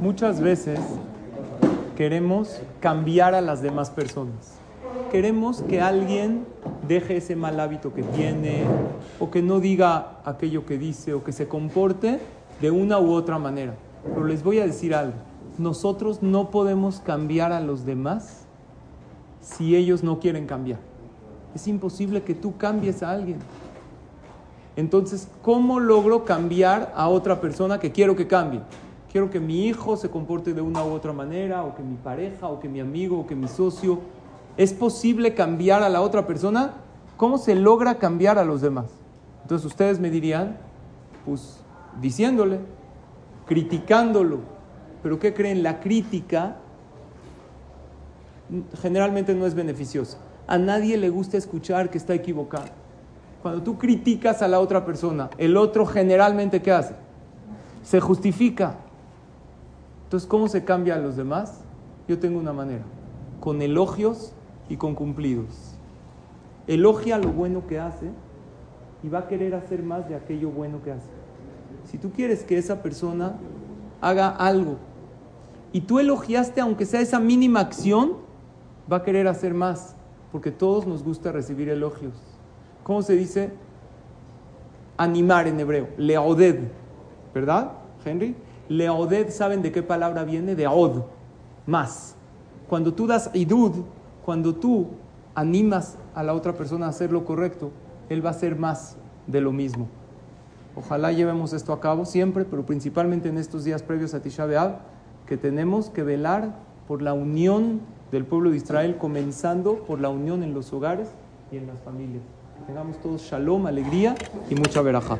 Muchas veces queremos cambiar a las demás personas. Queremos que alguien deje ese mal hábito que tiene, o que no diga aquello que dice, o que se comporte de una u otra manera. Pero les voy a decir algo. Nosotros no podemos cambiar a los demás si ellos no quieren cambiar. Es imposible que tú cambies a alguien. Entonces, ¿cómo logro cambiar a otra persona que quiero que cambie? Quiero que mi hijo se comporte de una u otra manera, o que mi pareja, o que mi amigo, o que mi socio. ¿Es posible cambiar a la otra persona? ¿Cómo se logra cambiar a los demás? Entonces ustedes me dirían, pues diciéndole, criticándolo. Pero ¿qué creen? La crítica generalmente no es beneficiosa. A nadie le gusta escuchar que está equivocado. Cuando tú criticas a la otra persona, el otro generalmente ¿qué hace? Se justifica. Entonces, ¿cómo se cambia a los demás? Yo tengo una manera, con elogios y con cumplidos. Elogia lo bueno que hace y va a querer hacer más de aquello bueno que hace. Si tú quieres que esa persona haga algo y tú elogiaste, aunque sea esa mínima acción, va a querer hacer más, porque todos nos gusta recibir elogios. ¿Cómo se dice? Animar en hebreo, leoded, ¿verdad, Henry? Leoded, ¿saben de qué palabra viene? De od, más. Cuando tú das idud, cuando tú animas a la otra persona a hacer lo correcto, él va a hacer más de lo mismo. Ojalá llevemos esto a cabo siempre, pero principalmente en estos días previos a Tisha B'Av, que tenemos que velar por la unión del pueblo de Israel, comenzando por la unión en los hogares y en las familias. Tengamos todos shalom, alegría y mucha verajá.